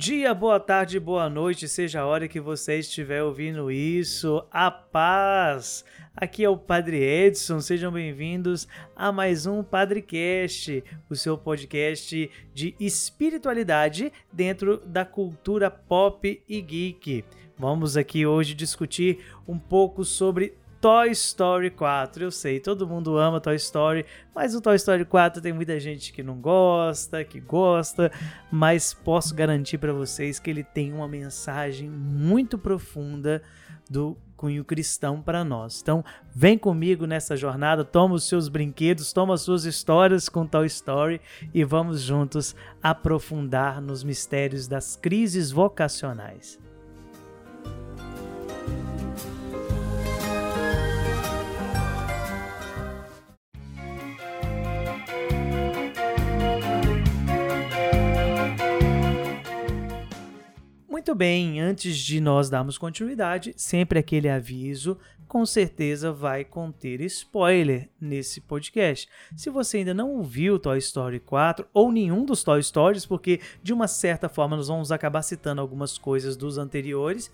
dia, boa tarde, boa noite, seja a hora que você estiver ouvindo isso. A paz! Aqui é o Padre Edson, sejam bem-vindos a mais um Padrecast, o seu podcast de espiritualidade dentro da cultura pop e geek. Vamos aqui hoje discutir um pouco sobre Toy Story 4. Eu sei, todo mundo ama Toy Story, mas o Toy Story 4 tem muita gente que não gosta, que gosta, mas posso garantir para vocês que ele tem uma mensagem muito profunda do cunho cristão para nós. Então, vem comigo nessa jornada, toma os seus brinquedos, toma as suas histórias com Toy Story e vamos juntos aprofundar nos mistérios das crises vocacionais. Muito bem, antes de nós darmos continuidade, sempre aquele aviso, com certeza vai conter spoiler nesse podcast. Se você ainda não ouviu Toy Story 4 ou nenhum dos Toy Stories, porque de uma certa forma nós vamos acabar citando algumas coisas dos anteriores,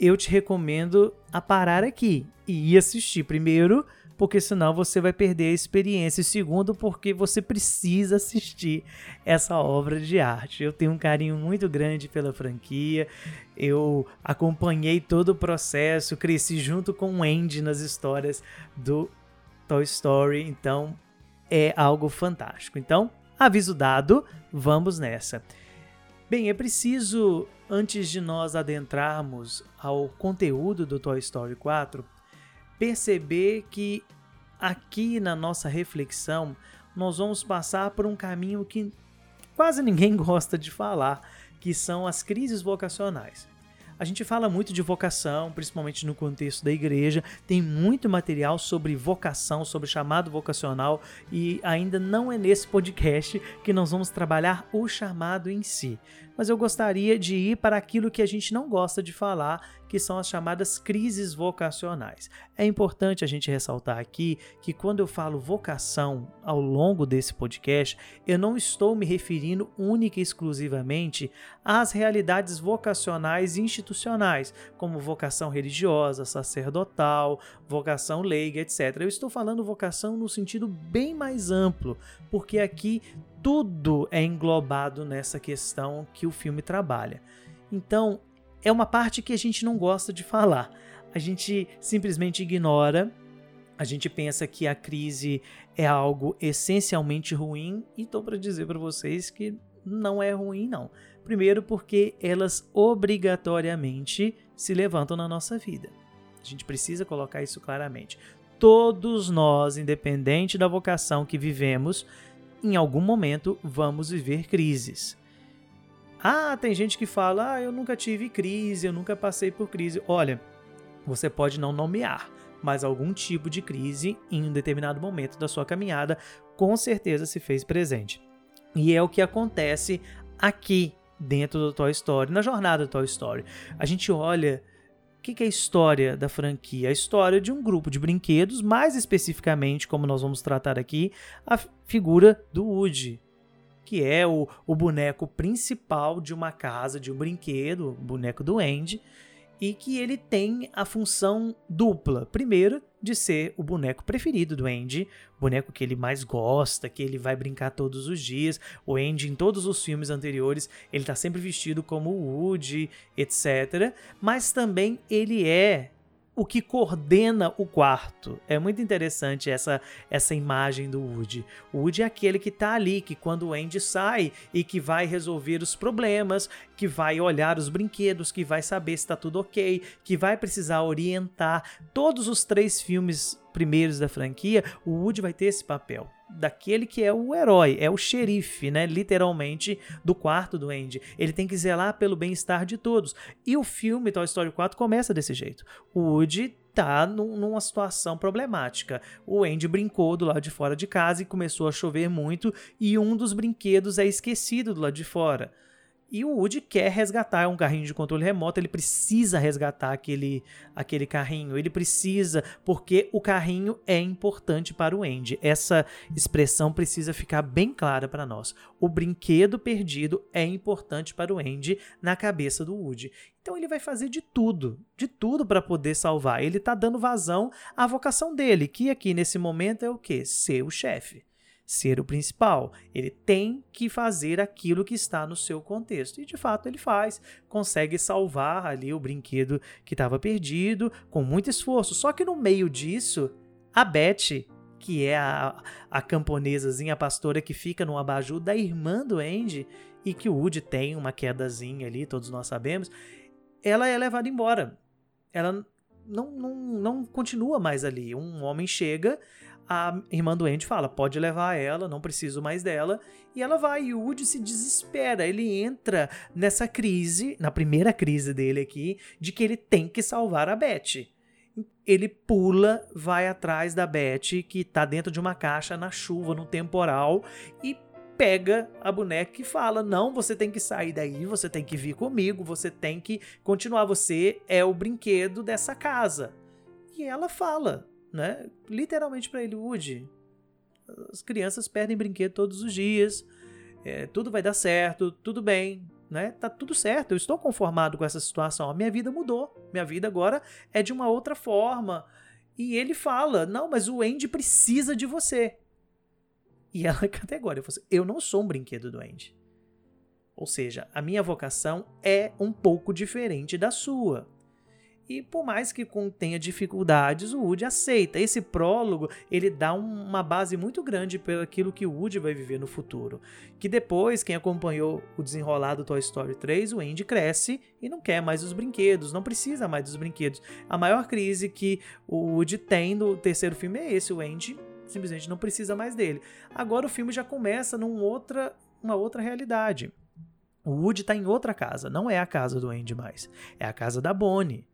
eu te recomendo a parar aqui e ir assistir primeiro porque senão você vai perder a experiência. E segundo, porque você precisa assistir essa obra de arte. Eu tenho um carinho muito grande pela franquia. Eu acompanhei todo o processo, cresci junto com o Andy nas histórias do Toy Story, então é algo fantástico. Então, aviso dado, vamos nessa. Bem, é preciso, antes de nós adentrarmos ao conteúdo do Toy Story 4, perceber que aqui na nossa reflexão nós vamos passar por um caminho que quase ninguém gosta de falar, que são as crises vocacionais. A gente fala muito de vocação, principalmente no contexto da igreja, tem muito material sobre vocação, sobre chamado vocacional, e ainda não é nesse podcast que nós vamos trabalhar o chamado em si. Mas eu gostaria de ir para aquilo que a gente não gosta de falar, que são as chamadas crises vocacionais. É importante a gente ressaltar aqui que quando eu falo vocação ao longo desse podcast, eu não estou me referindo única e exclusivamente às realidades vocacionais institucionais, como vocação religiosa, sacerdotal, vocação leiga, etc. Eu estou falando vocação no sentido bem mais amplo, porque aqui tudo é englobado nessa questão que o filme trabalha. Então, é uma parte que a gente não gosta de falar. A gente simplesmente ignora. A gente pensa que a crise é algo essencialmente ruim e estou para dizer para vocês que não é ruim não. Primeiro porque elas obrigatoriamente se levantam na nossa vida. A gente precisa colocar isso claramente. Todos nós, independente da vocação que vivemos, em algum momento vamos viver crises. Ah, tem gente que fala: ah, eu nunca tive crise, eu nunca passei por crise. Olha, você pode não nomear, mas algum tipo de crise em um determinado momento da sua caminhada com certeza se fez presente. E é o que acontece aqui dentro do Toy Story, na jornada do Toy Story. A gente olha o que, é a história da franquia? A história de um grupo de brinquedos, mais especificamente, como nós vamos tratar aqui, a figura do Woody, que é o, o boneco principal de uma casa, de um brinquedo, o boneco do Andy, e que ele tem a função dupla. Primeiro, de ser o boneco preferido do Andy, boneco que ele mais gosta, que ele vai brincar todos os dias. O Andy, em todos os filmes anteriores, ele está sempre vestido como Woody, etc. Mas também ele é o que coordena o quarto. É muito interessante essa, essa imagem do Woody. O Woody é aquele que está ali, que quando o Andy sai e que vai resolver os problemas, que vai olhar os brinquedos, que vai saber se está tudo ok, que vai precisar orientar. Todos os três filmes primeiros da franquia, o Woody vai ter esse papel daquele que é o herói, é o xerife, né, literalmente, do quarto do Andy. Ele tem que zelar pelo bem-estar de todos. E o filme Toy Story 4 começa desse jeito. O Woody tá numa situação problemática. O Andy brincou do lado de fora de casa e começou a chover muito e um dos brinquedos é esquecido do lado de fora. E o Woody quer resgatar um carrinho de controle remoto, ele precisa resgatar aquele, aquele carrinho, ele precisa, porque o carrinho é importante para o Andy. Essa expressão precisa ficar bem clara para nós. O brinquedo perdido é importante para o Andy na cabeça do Woody. Então ele vai fazer de tudo, de tudo para poder salvar. Ele está dando vazão à vocação dele, que aqui nesse momento é o quê? Ser o chefe ser o principal. Ele tem que fazer aquilo que está no seu contexto. E de fato ele faz. Consegue salvar ali o brinquedo que estava perdido com muito esforço. Só que no meio disso, a Beth, que é a, a camponesazinha, a pastora que fica no abajur da irmã do Andy, e que o Woody tem uma quedazinha ali, todos nós sabemos, ela é levada embora. Ela não, não, não continua mais ali. Um homem chega, a irmã doente fala: pode levar ela, não preciso mais dela. E ela vai, e o Woody se desespera. Ele entra nessa crise, na primeira crise dele aqui, de que ele tem que salvar a Beth. Ele pula, vai atrás da Beth, que tá dentro de uma caixa na chuva, no temporal, e pega a boneca e fala: Não, você tem que sair daí, você tem que vir comigo, você tem que continuar. Você é o brinquedo dessa casa. E ela fala: né? Literalmente para ele, Woody, as crianças perdem brinquedo todos os dias, é, tudo vai dar certo, tudo bem, né? Tá tudo certo, eu estou conformado com essa situação, a minha vida mudou, minha vida agora é de uma outra forma. E ele fala, não, mas o Andy precisa de você. E ela categórica, assim, eu não sou um brinquedo do Andy. Ou seja, a minha vocação é um pouco diferente da sua. E por mais que contenha dificuldades, o Woody aceita. Esse prólogo, ele dá uma base muito grande pelo aquilo que o Woody vai viver no futuro. Que depois, quem acompanhou o desenrolar do Toy Story 3, o Andy cresce e não quer mais os brinquedos, não precisa mais dos brinquedos. A maior crise que o Woody tem no terceiro filme é esse, o Andy simplesmente não precisa mais dele. Agora o filme já começa numa outra, uma outra realidade. O Woody está em outra casa, não é a casa do Andy mais, é a casa da Bonnie.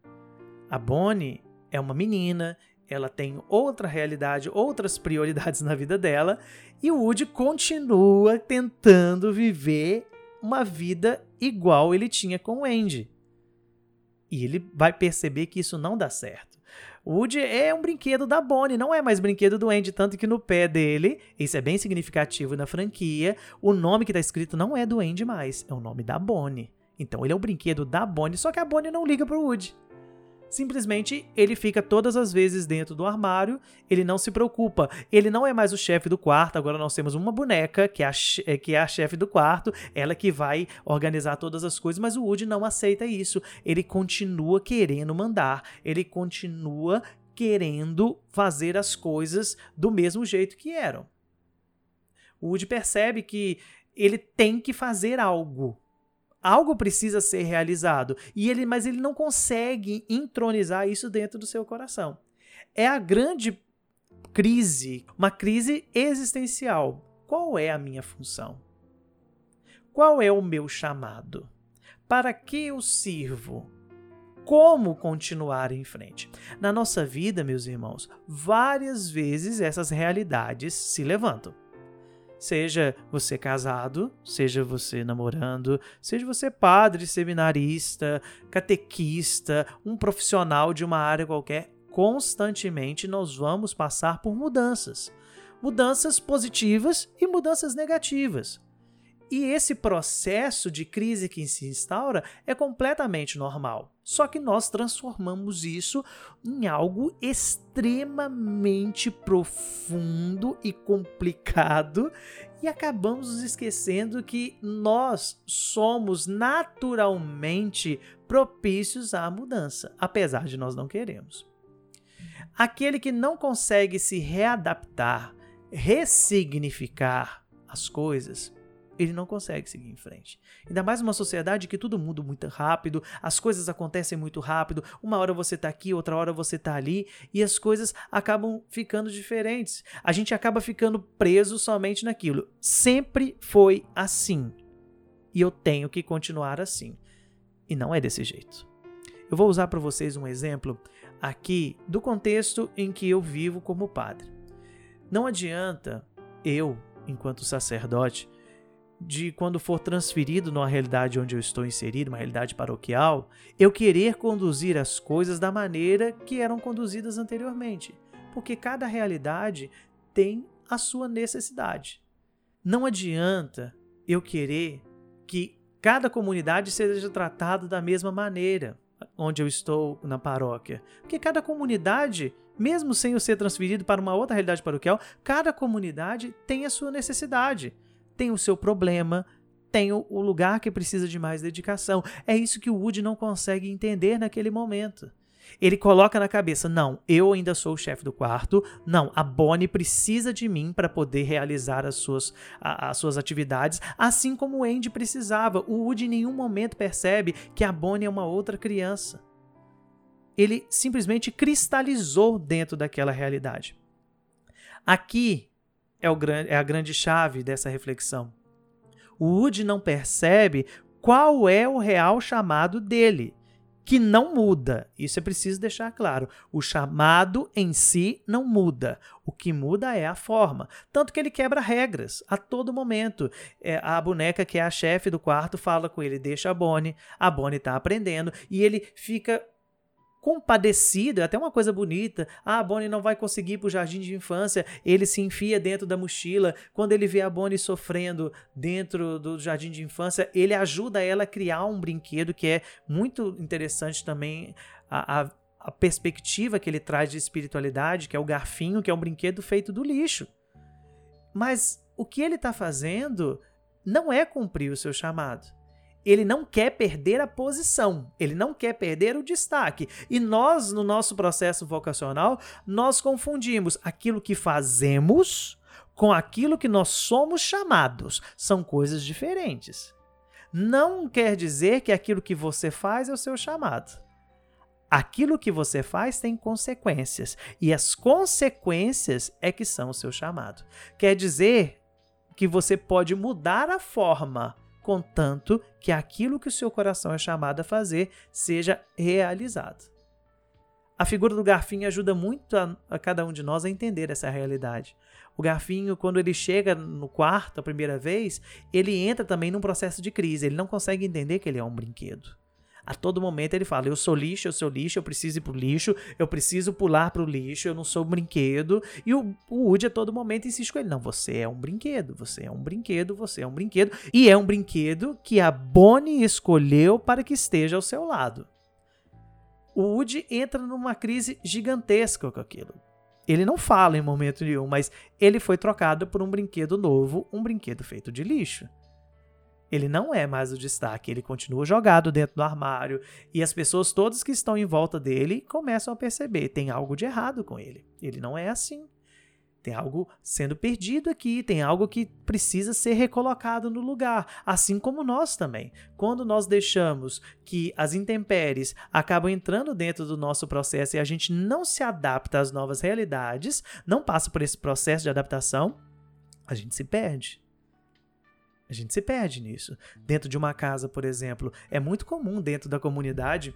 A Bonnie é uma menina, ela tem outra realidade, outras prioridades na vida dela, e o Woody continua tentando viver uma vida igual ele tinha com o Andy. E ele vai perceber que isso não dá certo. O Woody é um brinquedo da Bonnie, não é mais brinquedo do Andy, tanto que no pé dele, isso é bem significativo na franquia, o nome que está escrito não é do Andy mais, é o nome da Bonnie. Então ele é um brinquedo da Bonnie, só que a Bonnie não liga pro Woody simplesmente ele fica todas as vezes dentro do armário, ele não se preocupa. Ele não é mais o chefe do quarto, agora nós temos uma boneca que é, a, é, que é a chefe do quarto, ela que vai organizar todas as coisas, mas o Woody não aceita isso. Ele continua querendo mandar, ele continua querendo fazer as coisas do mesmo jeito que eram. O Woody percebe que ele tem que fazer algo algo precisa ser realizado. E ele mas ele não consegue entronizar isso dentro do seu coração. É a grande crise uma crise existencial. Qual é a minha função? Qual é o meu chamado? Para que eu sirvo? Como continuar em frente. Na nossa vida, meus irmãos, várias vezes essas realidades se levantam. Seja você casado, seja você namorando, seja você padre, seminarista, catequista, um profissional de uma área qualquer, constantemente nós vamos passar por mudanças. Mudanças positivas e mudanças negativas. E esse processo de crise que se instaura é completamente normal. Só que nós transformamos isso em algo extremamente profundo e complicado e acabamos nos esquecendo que nós somos naturalmente propícios à mudança, apesar de nós não queremos. Aquele que não consegue se readaptar, ressignificar as coisas, ele não consegue seguir em frente. Ainda mais numa sociedade que tudo muda muito rápido, as coisas acontecem muito rápido, uma hora você está aqui, outra hora você está ali, e as coisas acabam ficando diferentes. A gente acaba ficando preso somente naquilo. Sempre foi assim. E eu tenho que continuar assim. E não é desse jeito. Eu vou usar para vocês um exemplo aqui do contexto em que eu vivo como padre. Não adianta eu, enquanto sacerdote, de quando for transferido numa realidade onde eu estou inserido, uma realidade paroquial, eu querer conduzir as coisas da maneira que eram conduzidas anteriormente. Porque cada realidade tem a sua necessidade. Não adianta eu querer que cada comunidade seja tratada da mesma maneira onde eu estou na paróquia. Porque cada comunidade, mesmo sem eu ser transferido para uma outra realidade paroquial, cada comunidade tem a sua necessidade tem o seu problema, tem o lugar que precisa de mais dedicação. É isso que o Woody não consegue entender naquele momento. Ele coloca na cabeça: não, eu ainda sou o chefe do quarto, não, a Bonnie precisa de mim para poder realizar as suas, a, as suas atividades, assim como o Andy precisava. O Woody em nenhum momento percebe que a Bonnie é uma outra criança. Ele simplesmente cristalizou dentro daquela realidade. Aqui é, o, é a grande chave dessa reflexão. O Woody não percebe qual é o real chamado dele, que não muda. Isso é preciso deixar claro. O chamado em si não muda. O que muda é a forma. Tanto que ele quebra regras a todo momento. É, a boneca, que é a chefe do quarto, fala com ele: deixa a Bonnie. A Bonnie está aprendendo. E ele fica compadecido, é até uma coisa bonita. Ah, a Bonnie não vai conseguir ir pro jardim de infância, ele se enfia dentro da mochila. Quando ele vê a Bonnie sofrendo dentro do jardim de infância, ele ajuda ela a criar um brinquedo que é muito interessante também a, a, a perspectiva que ele traz de espiritualidade, que é o garfinho, que é um brinquedo feito do lixo. Mas o que ele está fazendo não é cumprir o seu chamado ele não quer perder a posição, ele não quer perder o destaque. E nós, no nosso processo vocacional, nós confundimos aquilo que fazemos com aquilo que nós somos chamados. São coisas diferentes. Não quer dizer que aquilo que você faz é o seu chamado. Aquilo que você faz tem consequências, e as consequências é que são o seu chamado. Quer dizer que você pode mudar a forma contanto que aquilo que o seu coração é chamado a fazer seja realizado. A figura do garfinho ajuda muito a, a, cada um de nós a entender essa realidade. O garfinho, quando ele chega no quarto a primeira vez, ele entra também num processo de crise. Ele não consegue entender que ele é um brinquedo. A todo momento ele fala: Eu sou lixo, eu sou lixo, eu preciso ir pro lixo, eu preciso pular pro lixo, eu não sou um brinquedo. E o, o Woody a todo momento insiste com ele: Não, você é um brinquedo, você é um brinquedo, você é um brinquedo. E é um brinquedo que a Bonnie escolheu para que esteja ao seu lado. O Woody entra numa crise gigantesca com aquilo. Ele não fala em momento nenhum, mas ele foi trocado por um brinquedo novo, um brinquedo feito de lixo ele não é mais o destaque, ele continua jogado dentro do armário e as pessoas todas que estão em volta dele começam a perceber, tem algo de errado com ele. Ele não é assim. Tem algo sendo perdido aqui, tem algo que precisa ser recolocado no lugar, assim como nós também. Quando nós deixamos que as intempéries acabam entrando dentro do nosso processo e a gente não se adapta às novas realidades, não passa por esse processo de adaptação, a gente se perde. A gente se perde nisso. Dentro de uma casa, por exemplo, é muito comum dentro da comunidade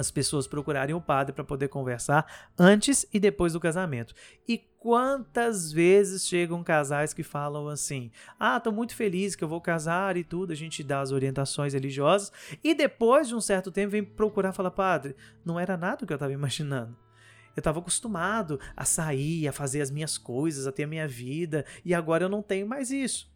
as pessoas procurarem o padre para poder conversar antes e depois do casamento. E quantas vezes chegam casais que falam assim: "Ah, tô muito feliz que eu vou casar e tudo", a gente dá as orientações religiosas e depois de um certo tempo vem procurar falar: "Padre, não era nada o que eu estava imaginando". Eu estava acostumado a sair, a fazer as minhas coisas, a ter a minha vida, e agora eu não tenho mais isso.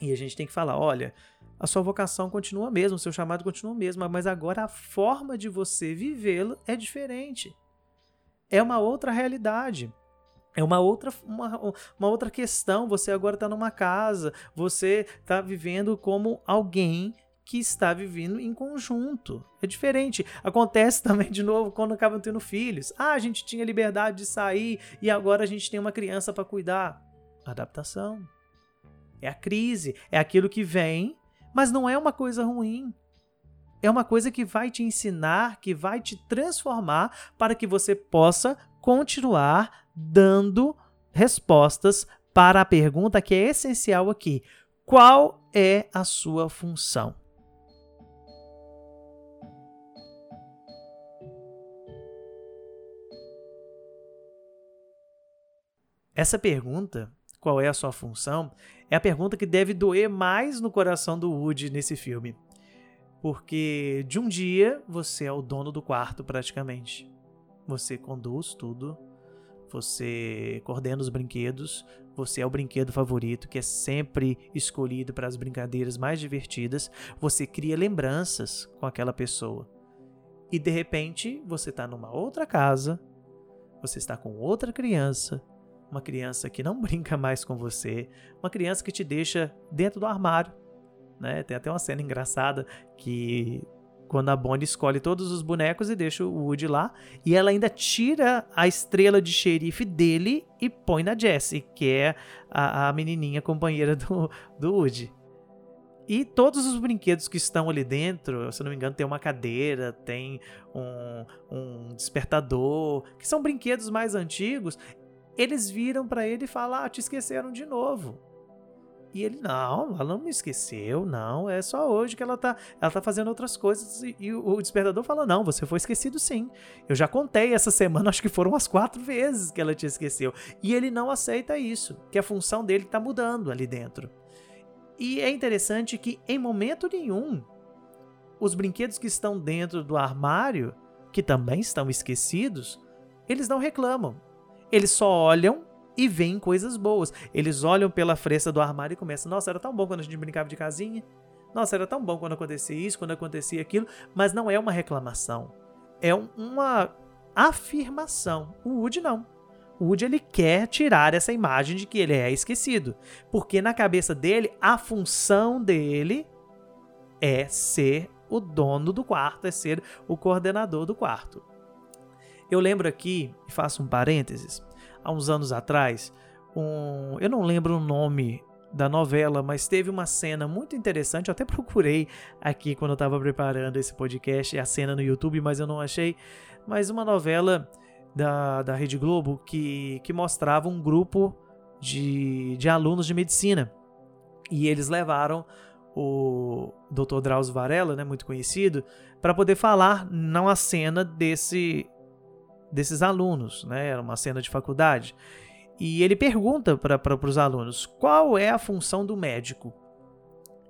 E a gente tem que falar: olha, a sua vocação continua mesmo, o seu chamado continua mesmo, mas agora a forma de você vivê-lo é diferente. É uma outra realidade. É uma outra, uma, uma outra questão. Você agora está numa casa, você está vivendo como alguém que está vivendo em conjunto. É diferente. Acontece também, de novo, quando acabam tendo filhos. Ah, a gente tinha liberdade de sair e agora a gente tem uma criança para cuidar. Adaptação. É a crise, é aquilo que vem, mas não é uma coisa ruim. É uma coisa que vai te ensinar, que vai te transformar para que você possa continuar dando respostas para a pergunta que é essencial aqui: qual é a sua função? Essa pergunta qual é a sua função, é a pergunta que deve doer mais no coração do Woody nesse filme. Porque de um dia você é o dono do quarto praticamente. Você conduz tudo, você coordena os brinquedos, você é o brinquedo favorito que é sempre escolhido para as brincadeiras mais divertidas, você cria lembranças com aquela pessoa. E de repente você está numa outra casa, você está com outra criança, uma criança que não brinca mais com você, uma criança que te deixa dentro do armário. Né? Tem até uma cena engraçada que quando a Bonnie escolhe todos os bonecos e deixa o Woody lá, e ela ainda tira a estrela de xerife dele e põe na Jessie, que é a, a menininha companheira do, do Woody. E todos os brinquedos que estão ali dentro, se não me engano, tem uma cadeira, tem um, um despertador, que são brinquedos mais antigos, eles viram para ele e falam: ah, te esqueceram de novo. E ele, não, ela não me esqueceu, não, é só hoje que ela tá, ela tá fazendo outras coisas. E, e o despertador fala, não, você foi esquecido sim. Eu já contei essa semana, acho que foram as quatro vezes que ela te esqueceu. E ele não aceita isso, que a função dele tá mudando ali dentro. E é interessante que em momento nenhum, os brinquedos que estão dentro do armário, que também estão esquecidos, eles não reclamam. Eles só olham e veem coisas boas. Eles olham pela fresta do armário e começam: Nossa, era tão bom quando a gente brincava de casinha. Nossa, era tão bom quando acontecia isso, quando acontecia aquilo. Mas não é uma reclamação. É uma afirmação. O Woody não. O Woody ele quer tirar essa imagem de que ele é esquecido. Porque na cabeça dele, a função dele é ser o dono do quarto, é ser o coordenador do quarto. Eu lembro aqui, faço um parênteses, há uns anos atrás, um, eu não lembro o nome da novela, mas teve uma cena muito interessante. Eu até procurei aqui quando eu estava preparando esse podcast, a cena no YouTube, mas eu não achei. Mas uma novela da, da Rede Globo que, que mostrava um grupo de, de alunos de medicina. E eles levaram o Dr. Drauzio Varela, né, muito conhecido, para poder falar na cena desse desses alunos, né? Era uma cena de faculdade. E ele pergunta para os alunos qual é a função do médico.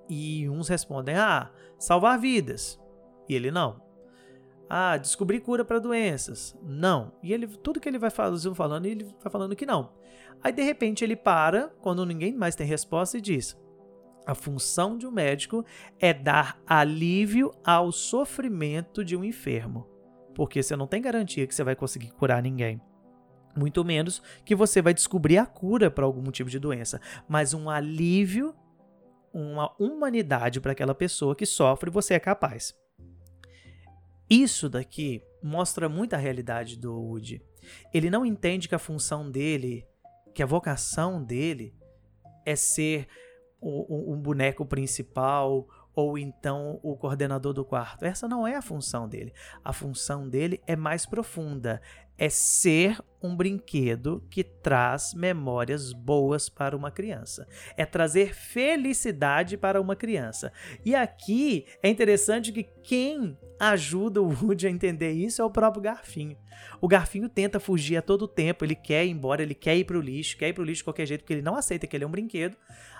E uns respondem: ah, salvar vidas. E ele não. Ah, descobrir cura para doenças. Não. E ele tudo que ele vai falando, ele vai falando que não. Aí de repente ele para, quando ninguém mais tem resposta, e diz: a função de um médico é dar alívio ao sofrimento de um enfermo porque você não tem garantia que você vai conseguir curar ninguém. Muito menos que você vai descobrir a cura para algum tipo de doença, mas um alívio, uma humanidade para aquela pessoa que sofre, você é capaz. Isso daqui mostra muito a realidade do Woody. Ele não entende que a função dele, que a vocação dele é ser um, um boneco principal ou então o coordenador do quarto. Essa não é a função dele. A função dele é mais profunda. É ser um brinquedo que traz memórias boas para uma criança. É trazer felicidade para uma criança. E aqui é interessante que quem ajuda o Woody a entender isso é o próprio Garfinho. O Garfinho tenta fugir a todo tempo, ele quer ir embora, ele quer ir para o lixo, quer ir para o lixo de qualquer jeito, porque ele não aceita que ele é um brinquedo.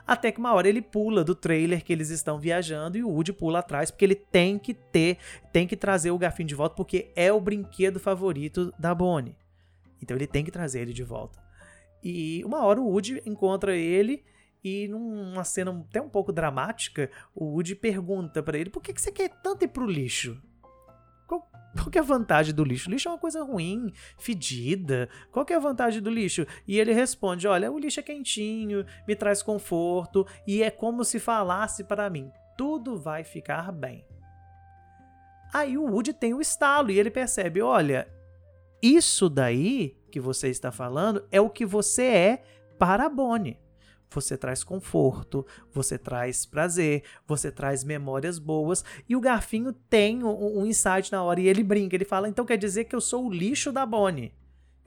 Até que uma hora ele pula do trailer que eles estão viajando e o Woody pula atrás, porque ele tem que ter, tem que trazer o Garfinho de volta, porque é o brinquedo favorito da Então ele tem que trazer ele de volta. E uma hora o Woody encontra ele e numa cena até um pouco dramática, o Woody pergunta para ele: "Por que você quer tanto ir pro lixo?" Qual, qual que é a vantagem do lixo? O lixo é uma coisa ruim, fedida. Qual que é a vantagem do lixo? E ele responde: Olha, o lixo é quentinho, me traz conforto e é como se falasse para mim: tudo vai ficar bem. Aí o Woody tem o estalo e ele percebe: Olha, isso daí que você está falando é o que você é para a Bonnie você traz conforto, você traz prazer, você traz memórias boas. E o Garfinho tem um, um insight na hora e ele brinca. Ele fala: então quer dizer que eu sou o lixo da Bonnie.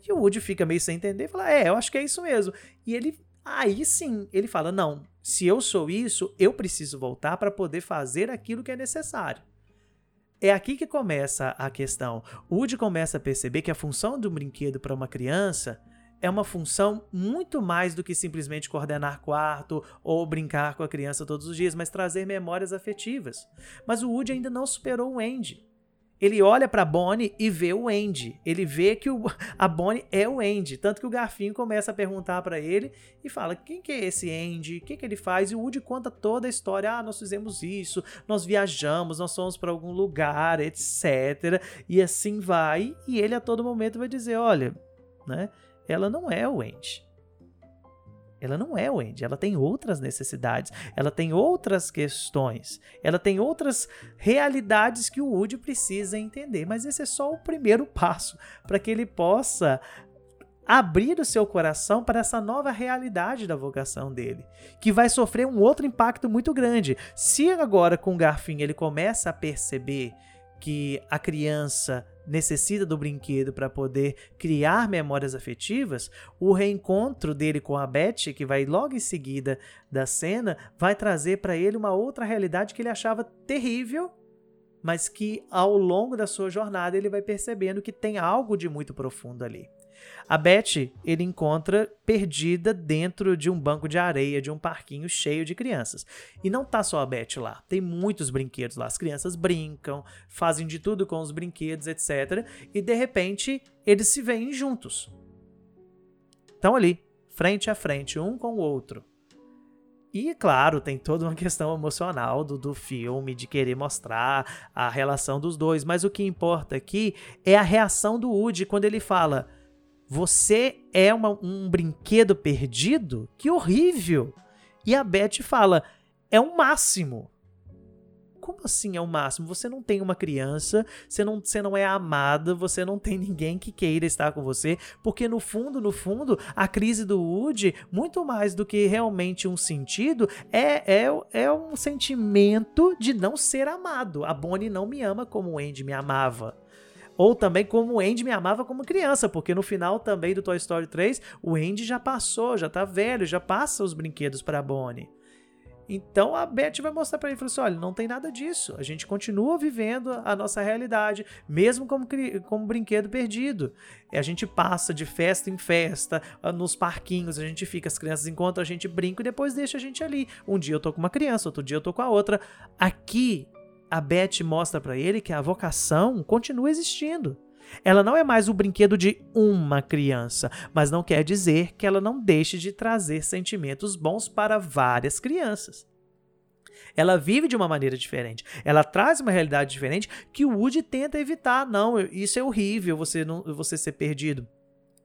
E o Woody fica meio sem entender e fala: é, eu acho que é isso mesmo. E ele, aí sim, ele fala: não, se eu sou isso, eu preciso voltar para poder fazer aquilo que é necessário. É aqui que começa a questão. O Woody começa a perceber que a função do brinquedo para uma criança é uma função muito mais do que simplesmente coordenar quarto ou brincar com a criança todos os dias, mas trazer memórias afetivas. Mas o Woody ainda não superou o Andy. Ele olha para Bonnie e vê o Andy. Ele vê que o, a Bonnie é o Andy. Tanto que o Garfinho começa a perguntar para ele e fala: quem que é esse Andy? O que, que ele faz? E o Woody conta toda a história. Ah, nós fizemos isso, nós viajamos, nós fomos para algum lugar, etc. E assim vai. E ele a todo momento vai dizer: olha, né? ela não é o Andy. Ela não é o Andy, ela tem outras necessidades, ela tem outras questões, ela tem outras realidades que o Woody precisa entender. Mas esse é só o primeiro passo para que ele possa abrir o seu coração para essa nova realidade da vocação dele, que vai sofrer um outro impacto muito grande. Se agora com o Garfinho ele começa a perceber que a criança necessita do brinquedo para poder criar memórias afetivas, o reencontro dele com a Beth, que vai logo em seguida da cena, vai trazer para ele uma outra realidade que ele achava terrível, mas que ao longo da sua jornada ele vai percebendo que tem algo de muito profundo ali. A Beth ele encontra perdida dentro de um banco de areia de um parquinho cheio de crianças. E não tá só a Beth lá, tem muitos brinquedos lá. As crianças brincam, fazem de tudo com os brinquedos, etc. E de repente eles se veem juntos. Estão ali, frente a frente, um com o outro. E, claro, tem toda uma questão emocional do, do filme, de querer mostrar a relação dos dois, mas o que importa aqui é a reação do Woody quando ele fala: você é uma, um brinquedo perdido? Que horrível! E a Beth fala: É o máximo. Como assim é o máximo? Você não tem uma criança, você não, você não é amada, você não tem ninguém que queira estar com você, porque no fundo, no fundo, a crise do Woody, muito mais do que realmente um sentido, é, é, é um sentimento de não ser amado. A Bonnie não me ama como o Andy me amava. Ou também como o Andy me amava como criança, porque no final também do Toy Story 3, o Andy já passou, já tá velho, já passa os brinquedos para Bonnie. Então a Beth vai mostrar para ele, assim, olha, não tem nada disso. A gente continua vivendo a nossa realidade, mesmo como, como brinquedo perdido. A gente passa de festa em festa, ah, nos parquinhos, a gente fica, as crianças encontram, a gente brinca e depois deixa a gente ali. Um dia eu tô com uma criança, outro dia eu tô com a outra. Aqui a Beth mostra para ele que a vocação continua existindo. Ela não é mais o brinquedo de uma criança, mas não quer dizer que ela não deixe de trazer sentimentos bons para várias crianças. Ela vive de uma maneira diferente. Ela traz uma realidade diferente que o Woody tenta evitar. Não, isso é horrível, você não, você ser perdido.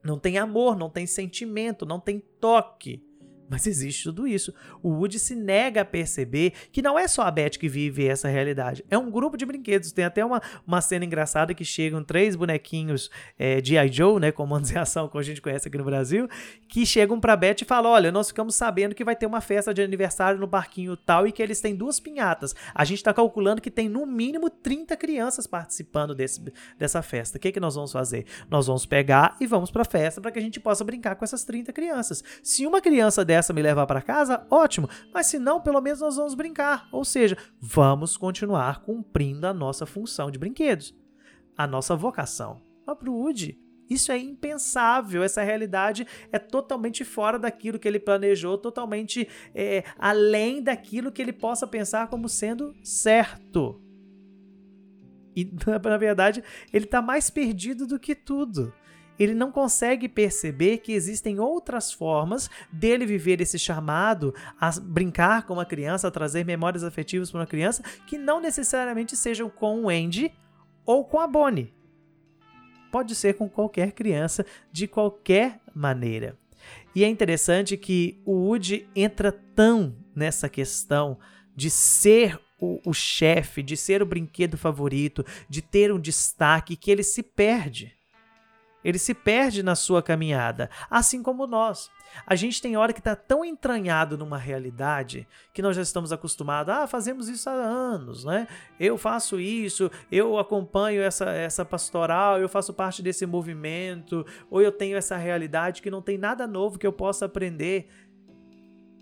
Não tem amor, não tem sentimento, não tem toque. Mas existe tudo isso. O Woody se nega a perceber que não é só a Beth que vive essa realidade. É um grupo de brinquedos. Tem até uma, uma cena engraçada que chegam três bonequinhos é, de I. Joe, né? Comandos em ação, como a gente conhece aqui no Brasil, que chegam pra Beth e falam: Olha, nós ficamos sabendo que vai ter uma festa de aniversário no parquinho tal e que eles têm duas pinhatas. A gente tá calculando que tem no mínimo 30 crianças participando desse, dessa festa. O que, que nós vamos fazer? Nós vamos pegar e vamos pra festa para que a gente possa brincar com essas 30 crianças. Se uma criança dessa me levar para casa, ótimo, mas se não, pelo menos nós vamos brincar. Ou seja, vamos continuar cumprindo a nossa função de brinquedos, a nossa vocação. Mas para o Woody, isso é impensável. Essa realidade é totalmente fora daquilo que ele planejou, totalmente é, além daquilo que ele possa pensar como sendo certo. E, na verdade, ele está mais perdido do que tudo ele não consegue perceber que existem outras formas dele viver esse chamado a brincar com uma criança, a trazer memórias afetivas para uma criança, que não necessariamente sejam com o Andy ou com a Bonnie. Pode ser com qualquer criança, de qualquer maneira. E é interessante que o Woody entra tão nessa questão de ser o, o chefe, de ser o brinquedo favorito, de ter um destaque, que ele se perde ele se perde na sua caminhada, assim como nós. A gente tem hora que está tão entranhado numa realidade que nós já estamos acostumados. Ah, fazemos isso há anos, né? Eu faço isso, eu acompanho essa, essa pastoral, eu faço parte desse movimento, ou eu tenho essa realidade que não tem nada novo que eu possa aprender.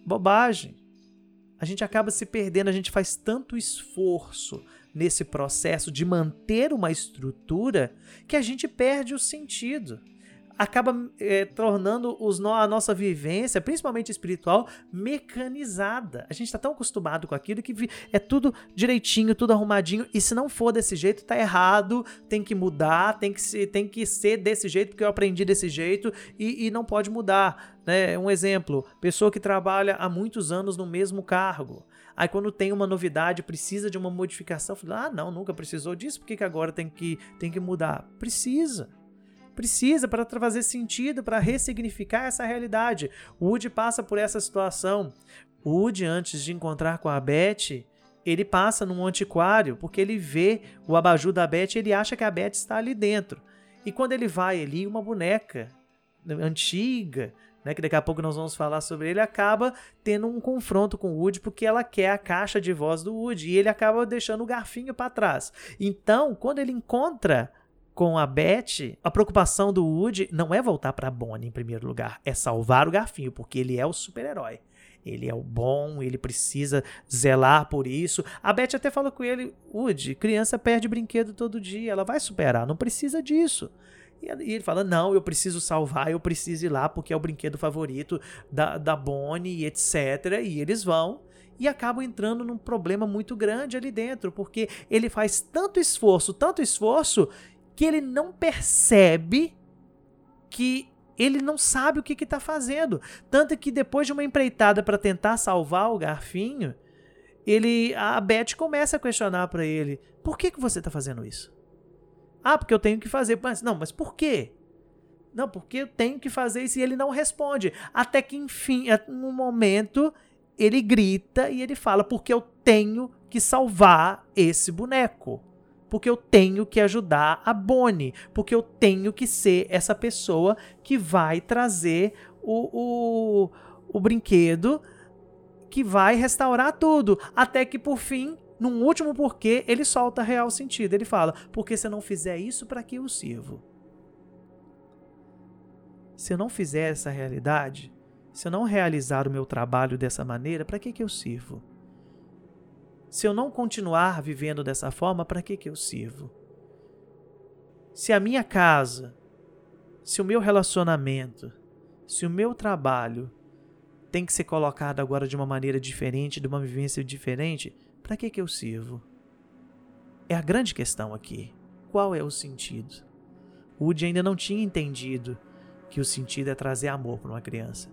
Bobagem. A gente acaba se perdendo, a gente faz tanto esforço nesse processo de manter uma estrutura que a gente perde o sentido. acaba é, tornando os, a nossa vivência, principalmente espiritual, mecanizada. A gente está tão acostumado com aquilo que é tudo direitinho, tudo arrumadinho, e se não for desse jeito, tá errado, tem que mudar, tem que tem que ser desse jeito, porque eu aprendi desse jeito e, e não pode mudar. Né? Um exemplo: pessoa que trabalha há muitos anos no mesmo cargo. Aí quando tem uma novidade, precisa de uma modificação, fala, ah, não, nunca precisou disso, por que, que agora tem que, tem que mudar? Precisa. Precisa para trazer sentido, para ressignificar essa realidade. O Woody passa por essa situação. O Woody, antes de encontrar com a Beth, ele passa num antiquário, porque ele vê o abajur da Beth e ele acha que a Beth está ali dentro. E quando ele vai ali, uma boneca antiga, né, que daqui a pouco nós vamos falar sobre ele, acaba tendo um confronto com o Woody porque ela quer a caixa de voz do Woody e ele acaba deixando o garfinho para trás. Então, quando ele encontra com a Beth, a preocupação do Woody não é voltar para Bonnie em primeiro lugar, é salvar o garfinho, porque ele é o super-herói. Ele é o bom, ele precisa zelar por isso. A Beth até fala com ele: Woody, criança perde brinquedo todo dia, ela vai superar, não precisa disso. E ele fala: Não, eu preciso salvar, eu preciso ir lá porque é o brinquedo favorito da, da Bonnie, etc. E eles vão e acabam entrando num problema muito grande ali dentro, porque ele faz tanto esforço, tanto esforço, que ele não percebe que ele não sabe o que está fazendo. Tanto que depois de uma empreitada para tentar salvar o garfinho, ele a Beth começa a questionar para ele: por que, que você está fazendo isso? Ah, porque eu tenho que fazer. Mas não, mas por quê? Não, porque eu tenho que fazer isso e ele não responde. Até que, enfim, no momento, ele grita e ele fala: porque eu tenho que salvar esse boneco. Porque eu tenho que ajudar a Bonnie. Porque eu tenho que ser essa pessoa que vai trazer o, o, o brinquedo que vai restaurar tudo. Até que, por fim, num último porquê, ele solta real sentido. Ele fala: porque se eu não fizer isso, para que eu sirvo? Se eu não fizer essa realidade, se eu não realizar o meu trabalho dessa maneira, para que, que eu sirvo? Se eu não continuar vivendo dessa forma, para que, que eu sirvo? Se a minha casa, se o meu relacionamento, se o meu trabalho tem que ser colocado agora de uma maneira diferente, de uma vivência diferente, para que, que eu sirvo? É a grande questão aqui. Qual é o sentido? Woody ainda não tinha entendido que o sentido é trazer amor para uma criança.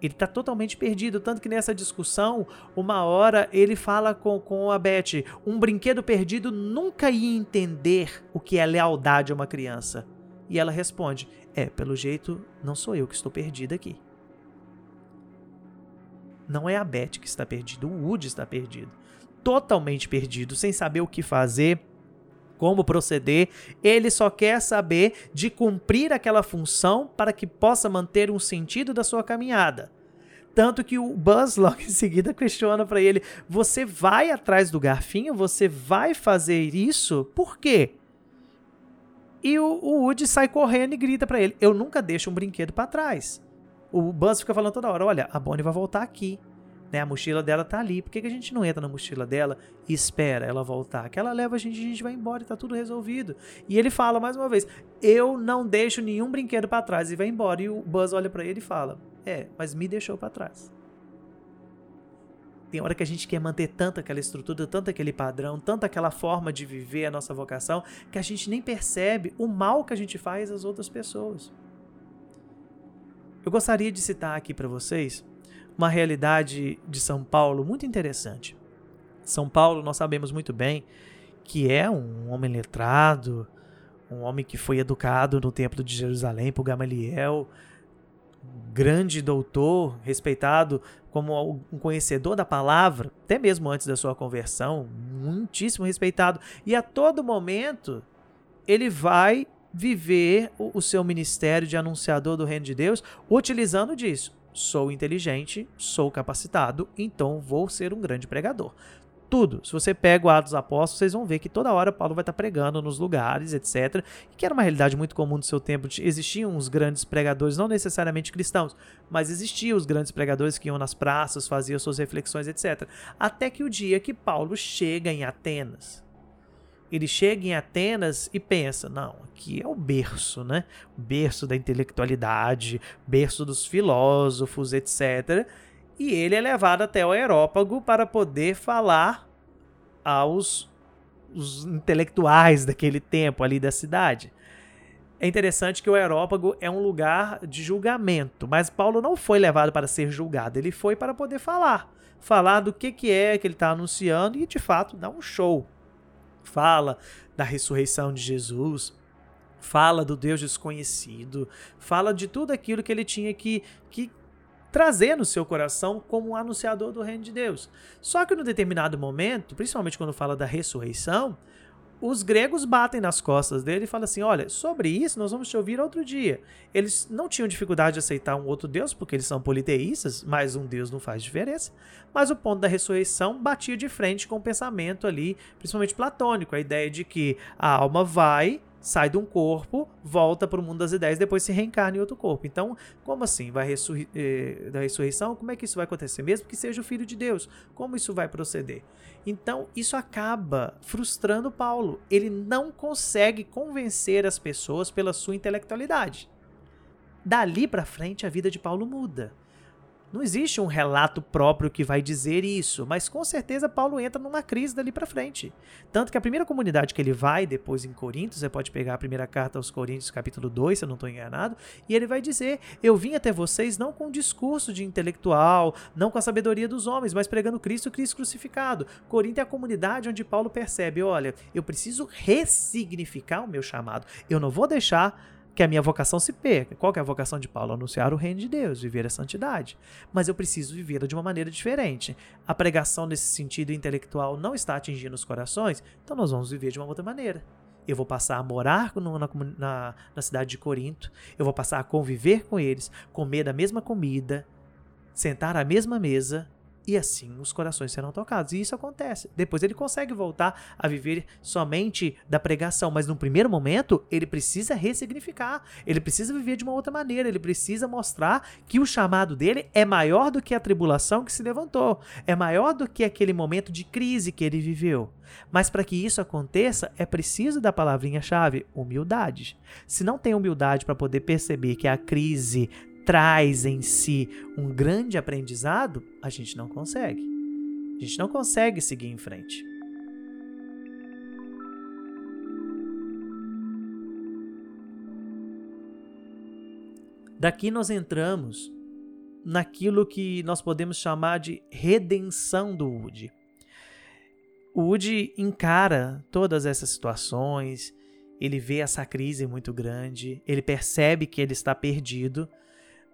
Ele está totalmente perdido, tanto que nessa discussão, uma hora ele fala com, com a Beth: um brinquedo perdido nunca ia entender o que é lealdade a uma criança. E ela responde: É, pelo jeito, não sou eu que estou perdida aqui. Não é a Beth que está perdida, o Woody está perdido totalmente perdido, sem saber o que fazer, como proceder, ele só quer saber de cumprir aquela função para que possa manter um sentido da sua caminhada. Tanto que o Buzz logo em seguida questiona para ele: "Você vai atrás do garfinho? Você vai fazer isso? Por quê?" E o, o Woody sai correndo e grita para ele: "Eu nunca deixo um brinquedo para trás." O Buzz fica falando toda hora: "Olha, a Bonnie vai voltar aqui. Né? A mochila dela tá ali. Por que, que a gente não entra na mochila dela e espera ela voltar? Que ela leva a gente, a gente vai embora e tá tudo resolvido. E ele fala mais uma vez: Eu não deixo nenhum brinquedo para trás e vai embora. E o Buzz olha para ele e fala: É, mas me deixou para trás. Tem hora que a gente quer manter tanto aquela estrutura, tanto aquele padrão, tanto aquela forma de viver a nossa vocação, que a gente nem percebe o mal que a gente faz às outras pessoas. Eu gostaria de citar aqui para vocês uma realidade de São Paulo muito interessante. São Paulo, nós sabemos muito bem que é um homem letrado, um homem que foi educado no Templo de Jerusalém por Gamaliel, grande doutor, respeitado como um conhecedor da palavra, até mesmo antes da sua conversão, muitíssimo respeitado. E a todo momento ele vai viver o, seu ministério de anunciador do reino de Deus utilizando disso sou inteligente, sou capacitado, então vou ser um grande pregador. Tudo. Se você pega o Atos Apóstolos, vocês vão ver que toda hora Paulo vai estar pregando nos lugares, etc. Que era uma realidade muito comum do seu tempo. Existiam os grandes pregadores, não necessariamente cristãos, mas existiam os grandes pregadores que iam nas praças, faziam suas reflexões, etc. Até que o dia que Paulo chega em Atenas. Ele chega em Atenas e pensa: não, aqui é o berço, né? O berço da intelectualidade, berço dos filósofos, etc. E ele é levado até o Aerópago para poder falar aos os intelectuais daquele tempo ali da cidade. É interessante que o Aerópago é um lugar de julgamento, mas Paulo não foi levado para ser julgado, ele foi para poder falar. Falar do que, que é que ele está anunciando e, de fato, dar um show fala da ressurreição de Jesus, fala do Deus desconhecido, fala de tudo aquilo que ele tinha que, que trazer no seu coração como um anunciador do reino de Deus. Só que no determinado momento, principalmente quando fala da ressurreição, os gregos batem nas costas dele e falam assim: olha, sobre isso nós vamos te ouvir outro dia. Eles não tinham dificuldade de aceitar um outro Deus, porque eles são politeístas, mas um Deus não faz diferença. Mas o ponto da ressurreição batia de frente com o pensamento ali, principalmente platônico, a ideia de que a alma vai sai de um corpo, volta para o mundo das ideias, depois se reencarna em outro corpo. Então, como assim? Vai ressurri eh, da ressurreição? Como é que isso vai acontecer? Mesmo que seja o Filho de Deus, como isso vai proceder? Então, isso acaba frustrando Paulo. Ele não consegue convencer as pessoas pela sua intelectualidade. Dali para frente, a vida de Paulo muda. Não existe um relato próprio que vai dizer isso, mas com certeza Paulo entra numa crise dali para frente. Tanto que a primeira comunidade que ele vai, depois em Corinto, você pode pegar a primeira carta aos Coríntios, capítulo 2, se eu não estou enganado, e ele vai dizer: Eu vim até vocês não com discurso de intelectual, não com a sabedoria dos homens, mas pregando Cristo Cristo crucificado. Corinto é a comunidade onde Paulo percebe: olha, eu preciso ressignificar o meu chamado. Eu não vou deixar que a minha vocação se perca. Qual que é a vocação de Paulo? Anunciar o reino de Deus, viver a santidade. Mas eu preciso vivê-la de uma maneira diferente. A pregação nesse sentido intelectual não está atingindo os corações, então nós vamos viver de uma outra maneira. Eu vou passar a morar no, na, na, na cidade de Corinto, eu vou passar a conviver com eles, comer da mesma comida, sentar à mesma mesa e assim os corações serão tocados. E isso acontece. Depois ele consegue voltar a viver somente da pregação, mas no primeiro momento ele precisa ressignificar, ele precisa viver de uma outra maneira, ele precisa mostrar que o chamado dele é maior do que a tribulação que se levantou, é maior do que aquele momento de crise que ele viveu. Mas para que isso aconteça, é preciso da palavrinha-chave, humildade. Se não tem humildade para poder perceber que a crise traz em si um grande aprendizado, a gente não consegue. A gente não consegue seguir em frente. Daqui nós entramos naquilo que nós podemos chamar de redenção do Woody. O Woody encara todas essas situações, ele vê essa crise muito grande, ele percebe que ele está perdido,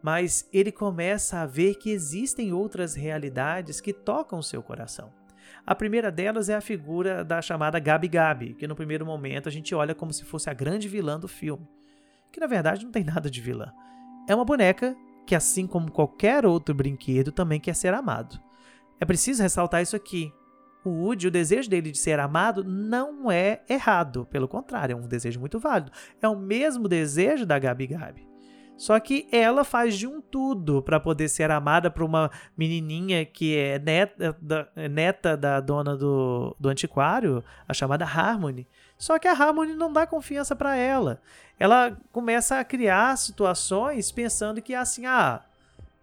mas ele começa a ver que existem outras realidades que tocam seu coração. A primeira delas é a figura da chamada Gabi Gabi, que no primeiro momento a gente olha como se fosse a grande vilã do filme, que na verdade não tem nada de vilã. É uma boneca que, assim como qualquer outro brinquedo, também quer ser amado. É preciso ressaltar isso aqui. O Woody, o desejo dele de ser amado não é errado, pelo contrário, é um desejo muito válido. É o mesmo desejo da Gabi Gabi. Só que ela faz de um tudo para poder ser amada por uma menininha que é neta da, neta da dona do, do antiquário, a chamada Harmony. Só que a Harmony não dá confiança para ela. Ela começa a criar situações pensando que assim, ah,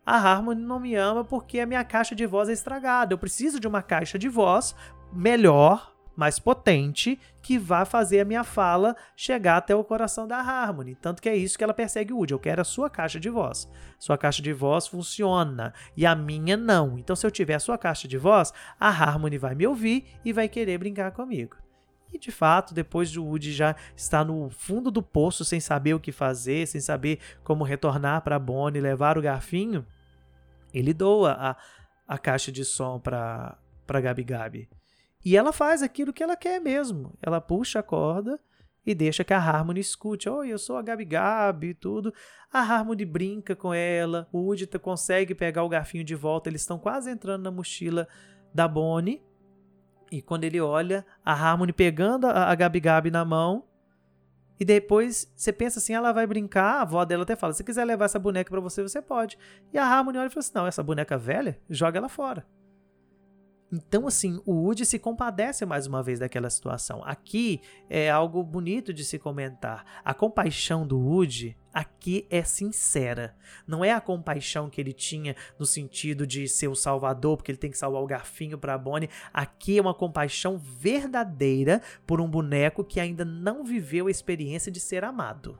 a Harmony não me ama porque a minha caixa de voz é estragada. Eu preciso de uma caixa de voz melhor mais potente que vai fazer a minha fala chegar até o coração da Harmony. Tanto que é isso que ela persegue o Woody. Eu quero a sua caixa de voz. Sua caixa de voz funciona e a minha não. Então, se eu tiver a sua caixa de voz, a Harmony vai me ouvir e vai querer brincar comigo. E de fato, depois de Woody já estar no fundo do poço sem saber o que fazer, sem saber como retornar para Bonnie levar o garfinho, ele doa a, a caixa de som para Gabi Gabi. E ela faz aquilo que ela quer mesmo. Ela puxa a corda e deixa que a Harmony escute. Oi, eu sou a Gabi Gabi e tudo. A Harmony brinca com ela. O Woody consegue pegar o garfinho de volta. Eles estão quase entrando na mochila da Bonnie. E quando ele olha, a Harmony pegando a Gabi Gabi na mão. E depois você pensa assim, ela vai brincar, a avó dela até fala, se quiser levar essa boneca para você, você pode. E a Harmony olha e fala assim, não, essa boneca velha, joga ela fora Então, assim, o Woody se compadece mais uma vez daquela situação. Aqui é algo bonito de se comentar. A compaixão do Woody aqui é sincera. Não é a compaixão que ele tinha no sentido de ser o salvador, porque ele tem que salvar o garfinho para Bonnie. Aqui é uma compaixão verdadeira por um boneco que ainda não viveu a experiência de ser amado.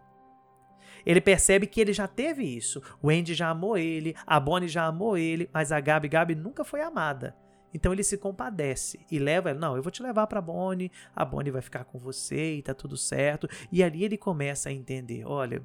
Ele percebe que ele já teve isso. O Andy já amou ele, a Bonnie já amou ele, mas a Gabi, Gabi nunca foi amada. Então ele se compadece e leva ela, não, eu vou te levar para Bonnie, a Bonnie vai ficar com você e tá tudo certo. E ali ele começa a entender, olha,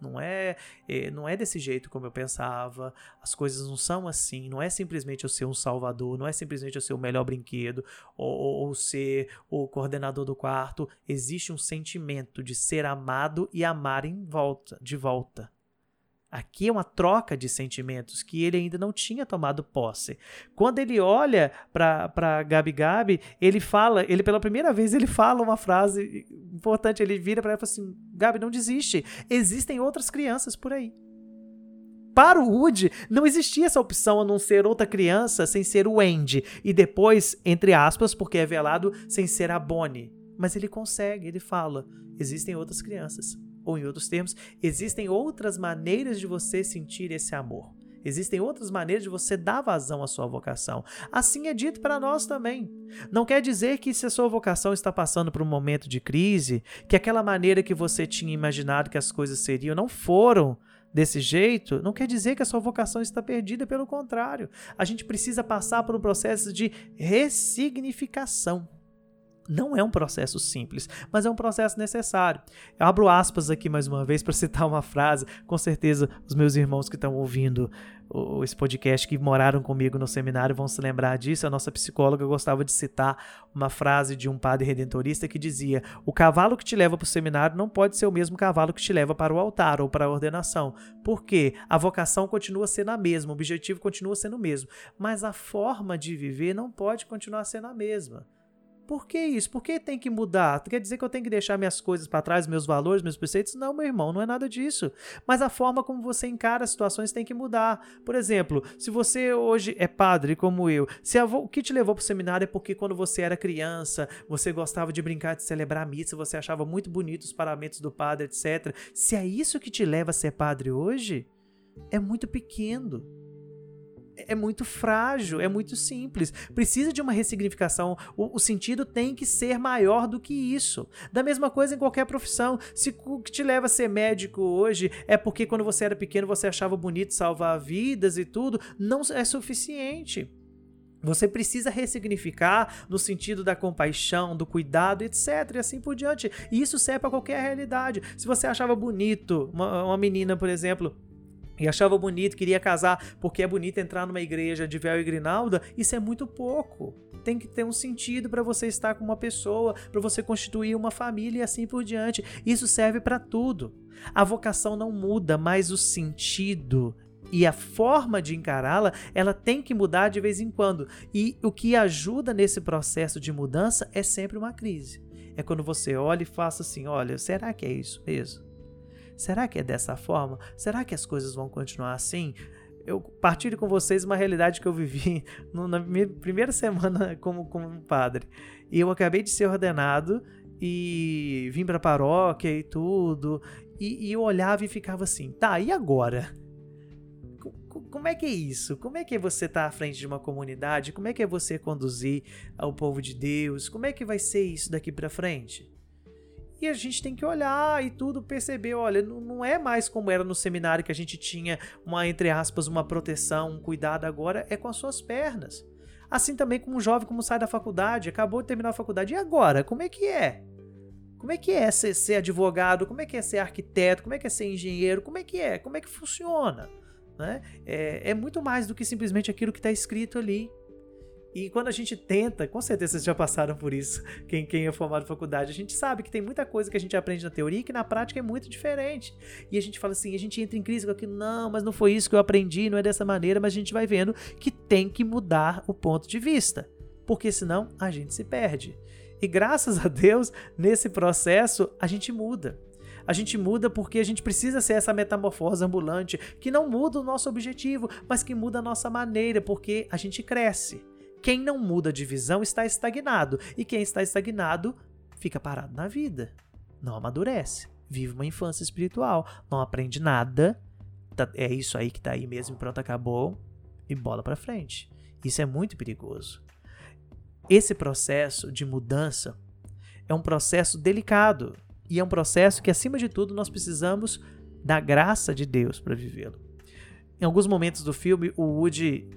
não é, é, não é desse jeito como eu pensava. As coisas não são assim. Não é simplesmente eu ser um salvador. Não é simplesmente eu ser o melhor brinquedo ou, ou, ou ser o coordenador do quarto. Existe um sentimento de ser amado e amar em volta, de volta. Aqui é uma troca de sentimentos que ele ainda não tinha tomado posse. Quando ele olha para Gabi Gabi, ele fala, ele pela primeira vez ele fala uma frase importante, ele vira para ela e fala assim: "Gabi, não desiste. Existem outras crianças por aí." Para o Woody, não existia essa opção a não ser outra criança sem ser o Andy. E depois, entre aspas, porque é velado, sem ser a Bonnie. Mas ele consegue, ele fala: existem outras crianças. Ou, em outros termos, existem outras maneiras de você sentir esse amor. Existem outras maneiras de você dar vazão à sua vocação. Assim é dito para nós também. Não quer dizer que se a sua vocação está passando por um momento de crise, que aquela maneira que você tinha imaginado que as coisas seriam não foram desse jeito, não quer dizer que a sua vocação está perdida, pelo contrário. A gente precisa passar por um processo de ressignificação. Não é um processo simples, mas é um processo necessário. Eu abro aspas aqui mais uma vez para citar uma frase. Com certeza, os meus irmãos que estão ouvindo esse podcast, que moraram comigo no seminário, vão se lembrar disso. A nossa psicóloga gostava de citar uma frase de um padre redentorista que dizia: O cavalo que te leva para o seminário não pode ser o mesmo cavalo que te leva para o altar ou para a ordenação. Porque a vocação continua sendo a mesma, o objetivo continua sendo o mesmo, mas a forma de viver não pode continuar sendo a mesma. Por que isso? Por que tem que mudar? Quer dizer que eu tenho que deixar minhas coisas para trás, meus valores, meus preceitos? Não, meu irmão, não é nada disso. Mas a forma como você encara as situações tem que mudar. Por exemplo, se você hoje é padre como eu, se a, o que te levou para o seminário é porque quando você era criança, você gostava de brincar, de celebrar a missa, você achava muito bonito os paramentos do padre, etc. Se é isso que te leva a ser padre hoje, é muito pequeno é muito frágil, é muito simples. Precisa de uma ressignificação. O, o, sentido tem que ser maior do que isso. Da mesma coisa em qualquer profissão. Se o que te leva a ser médico hoje é porque quando você era pequeno você achava bonito salvar vidas e tudo, não é suficiente. Você precisa ressignificar no sentido da compaixão, do cuidado, etc. E assim por diante. E isso serve para qualquer realidade. Se você achava bonito uma, uma menina, por exemplo, e achava bonito, queria casar porque é bonito entrar numa igreja de véu e grinalda, isso é muito pouco. Tem que ter um sentido para você estar com uma pessoa, para você constituir uma família e assim por diante. Isso serve para tudo. A vocação não muda, mas o sentido e a forma de encará-la, ela tem que mudar de vez em quando. E o que ajuda nesse processo de mudança é sempre uma crise. É quando você olha e faça assim: olha, será que é isso mesmo? Será que é dessa forma? Será que as coisas vão continuar assim? Eu partilho com vocês uma realidade que eu vivi na minha primeira semana como, como padre. E eu acabei de ser ordenado e vim para a paróquia e tudo. E, e eu olhava e ficava assim: tá, e agora? como é que é isso? Como é que é você estar tá à frente de uma comunidade? Como é que é você conduzir ao povo de Deus? Como é que vai ser isso daqui para frente? E a gente tem que olhar e tudo perceber, olha, não é mais como era no seminário que a gente tinha uma entre aspas uma proteção, um cuidado agora é com as suas pernas. Assim também como um jovem como sai da faculdade, acabou de terminar a faculdade e agora, como é que é? Como é que é ser, ser advogado? Como é que é ser arquiteto? Como é que é ser engenheiro? Como é que é? Como é que funciona? Né? É, é muito mais do que simplesmente aquilo que está escrito ali. E quando a gente tenta, com certeza vocês já passaram por isso, quem, quem é formado em faculdade, a gente sabe que tem muita coisa que a gente aprende na teoria que na prática é muito diferente. E a gente fala assim, a gente entra em crise com aquilo, não, mas não foi isso que eu aprendi, não é dessa maneira, mas a gente vai vendo que tem que mudar o ponto de vista, porque senão a gente se perde. E graças a Deus, nesse processo, a gente muda. A gente muda porque a gente precisa ser essa metamorfose ambulante que não muda o nosso objetivo, mas que muda a nossa maneira, porque a gente cresce Quem não muda de visão está estagnado. E quem está estagnado fica parado na vida. Não amadurece. Vive uma infância espiritual. Não aprende nada. Tá, é isso aí que tá aí mesmo, pronto, acabou. E bola para frente. Isso é muito perigoso. Esse processo de mudança é um processo delicado. E é um processo que, acima de tudo, nós precisamos da graça de Deus para vivê-lo. Em alguns momentos do filme, o Woody,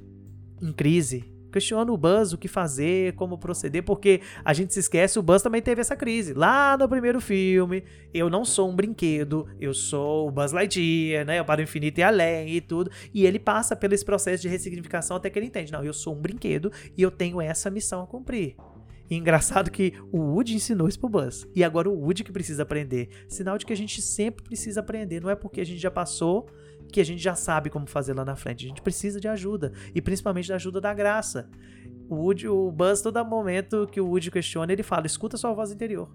em crise, questiona o Buzz o que fazer, como proceder, porque a gente se esquece, o Buzz também teve essa crise. Lá no primeiro filme, eu não sou um brinquedo, eu sou o Buzz Lightyear, né? Eu para o infinito e além e tudo. E ele passa pelo esse processo de ressignificação até que ele entende, não, eu sou um brinquedo e eu tenho essa missão a cumprir. E engraçado que o Woody ensinou isso pro Buzz. E agora o Woody que precisa aprender. Sinal de que a gente sempre precisa aprender. Não é porque a gente já passou que a gente já sabe como fazer lá na frente. A gente precisa de ajuda. E principalmente da ajuda da graça. O, Woody, o Buzz, todo momento que o Woody questiona, ele fala: escuta sua voz interior.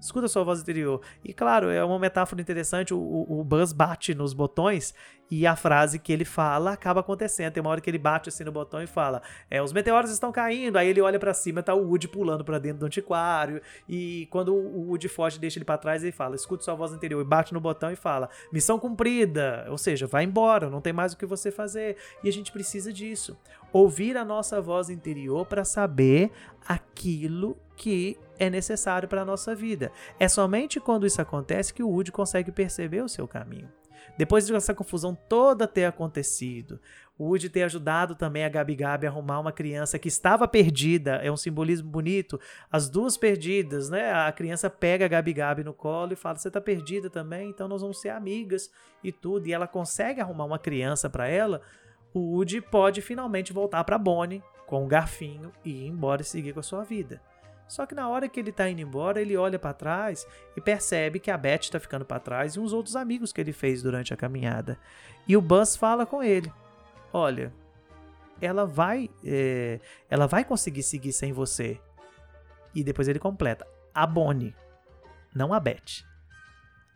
Escuta sua voz interior. E claro, é uma metáfora interessante. O, o, Buzz bate nos botões e a frase que ele fala acaba acontecendo. Tem uma hora que ele bate assim no botão e fala: é, os meteoros estão caindo. Aí ele olha para cima, tá o Woody pulando para dentro do antiquário. E quando o Woody foge, deixa ele para trás, ele fala: escuta sua voz interior. E bate no botão e fala: missão cumprida. Ou seja, vai embora, não tem mais o que você fazer. E a gente precisa disso. Ouvir a nossa voz interior para saber aquilo que é necessário para a nossa vida. É somente quando isso acontece que o Woody consegue perceber o seu caminho. Depois de essa confusão toda ter acontecido, o Woody ter ajudado também a Gabi Gabi a arrumar uma criança que estava perdida, é um simbolismo bonito, as duas perdidas, né? A criança pega a Gabi Gabi no colo e fala: Você está perdida também, então nós vamos ser amigas e tudo. E ela consegue arrumar uma criança para ela. O Woody pode finalmente voltar para Bonnie com o garfinho e ir embora e seguir com a sua vida. Só que na hora que ele tá indo embora, ele olha para trás e percebe que a Beth está ficando para trás e uns outros amigos que ele fez durante a caminhada. E o Buzz fala com ele: Olha, ela vai, é, ela vai conseguir seguir sem você. E depois ele completa: A Bonnie, não a Beth.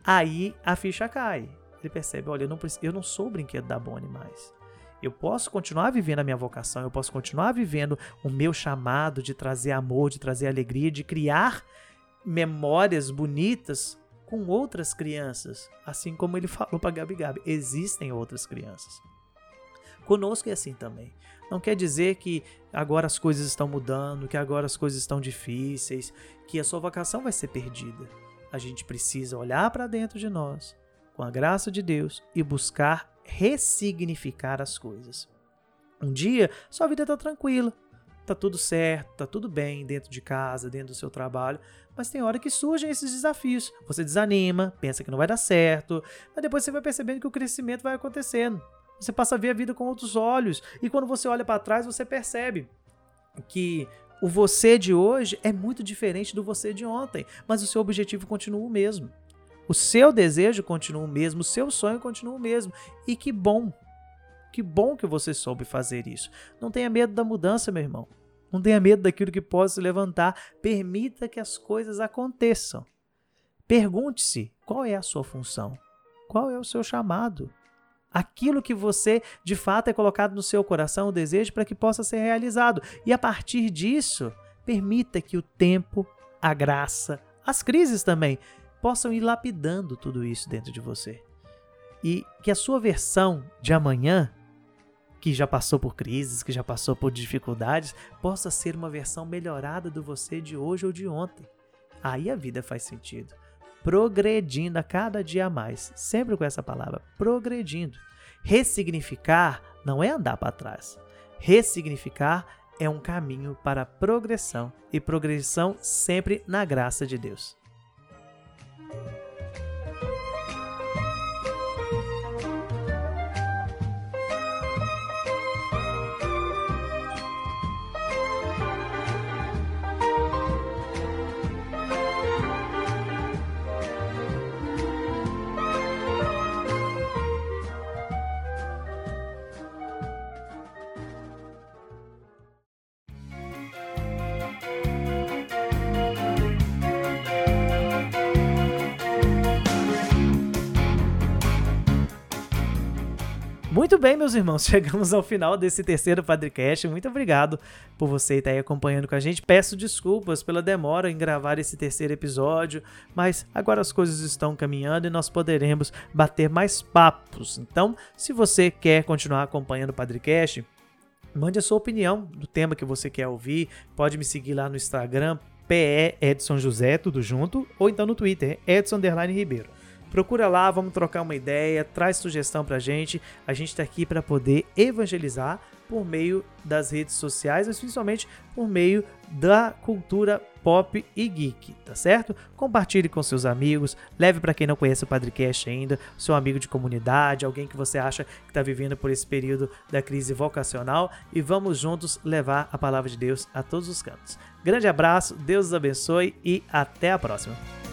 Aí a ficha cai. Ele percebe: Olha, eu não, eu não sou o brinquedo da Bonnie mais. Eu posso continuar vivendo a minha vocação, eu posso continuar vivendo o meu chamado de trazer amor, de trazer alegria, de criar memórias bonitas com outras crianças, assim como ele falou para Gabi Gabi, existem outras crianças. Conosco é assim também. Não quer dizer que agora as coisas estão mudando, que agora as coisas estão difíceis, que a sua vocação vai ser perdida. A gente precisa olhar para dentro de nós, com a graça de Deus, e buscar ressignificar as coisas. Um dia, sua vida está tranquila, tá tudo certo, tá tudo bem dentro de casa, dentro do seu trabalho, mas tem hora que surgem esses desafios. Você desanima, pensa que não vai dar certo, mas depois você vai percebendo que o crescimento vai acontecendo. Você passa a ver a vida com outros olhos, e quando você olha para trás, você percebe que o você de hoje é muito diferente do você de ontem, mas o seu objetivo continua o mesmo. O seu desejo continua o mesmo, o seu sonho continua o mesmo. E que bom. Que bom que você soube fazer isso. Não tenha medo da mudança, meu irmão. Não tenha medo daquilo que pode se levantar. Permita que as coisas aconteçam. Pergunte-se qual é a sua função, qual é o seu chamado. Aquilo que você de fato é colocado no seu coração, o desejo para que possa ser realizado. E a partir disso, permita que o tempo, a graça, as crises também possam ir lapidando tudo isso dentro de você. E que a sua versão de amanhã, que já passou por crises, que já passou por dificuldades, possa ser uma versão melhorada do você de hoje ou de ontem. Aí a vida faz sentido. Progredindo a cada dia a mais. Sempre com essa palavra, progredindo. Ressignificar não é andar para trás. Ressignificar é um caminho para progressão e progressão sempre na graça de Deus. Muito bem, meus irmãos, chegamos ao final desse terceiro Padrecast. Muito obrigado por você estar aí acompanhando com a gente. Peço desculpas pela demora em gravar esse terceiro episódio, mas agora as coisas estão caminhando e nós poderemos bater mais papos. Então, se você quer continuar acompanhando o Padrecast, mande a sua opinião do tema que você quer ouvir. Pode me seguir lá no Instagram, PE Edson José, tudo junto, ou então no Twitter, Edson Ribeiro. Procura lá, vamos trocar uma ideia, traz sugestão pra gente. A gente está aqui para poder evangelizar por meio das redes sociais, mas principalmente por meio da cultura pop e geek, tá certo? Compartilhe com seus amigos, leve para quem não conhece o Padrecast ainda, seu amigo de comunidade, alguém que você acha que está vivendo por esse período da crise vocacional e vamos juntos levar a palavra de Deus a todos os cantos. Grande abraço, Deus os abençoe e até a próxima.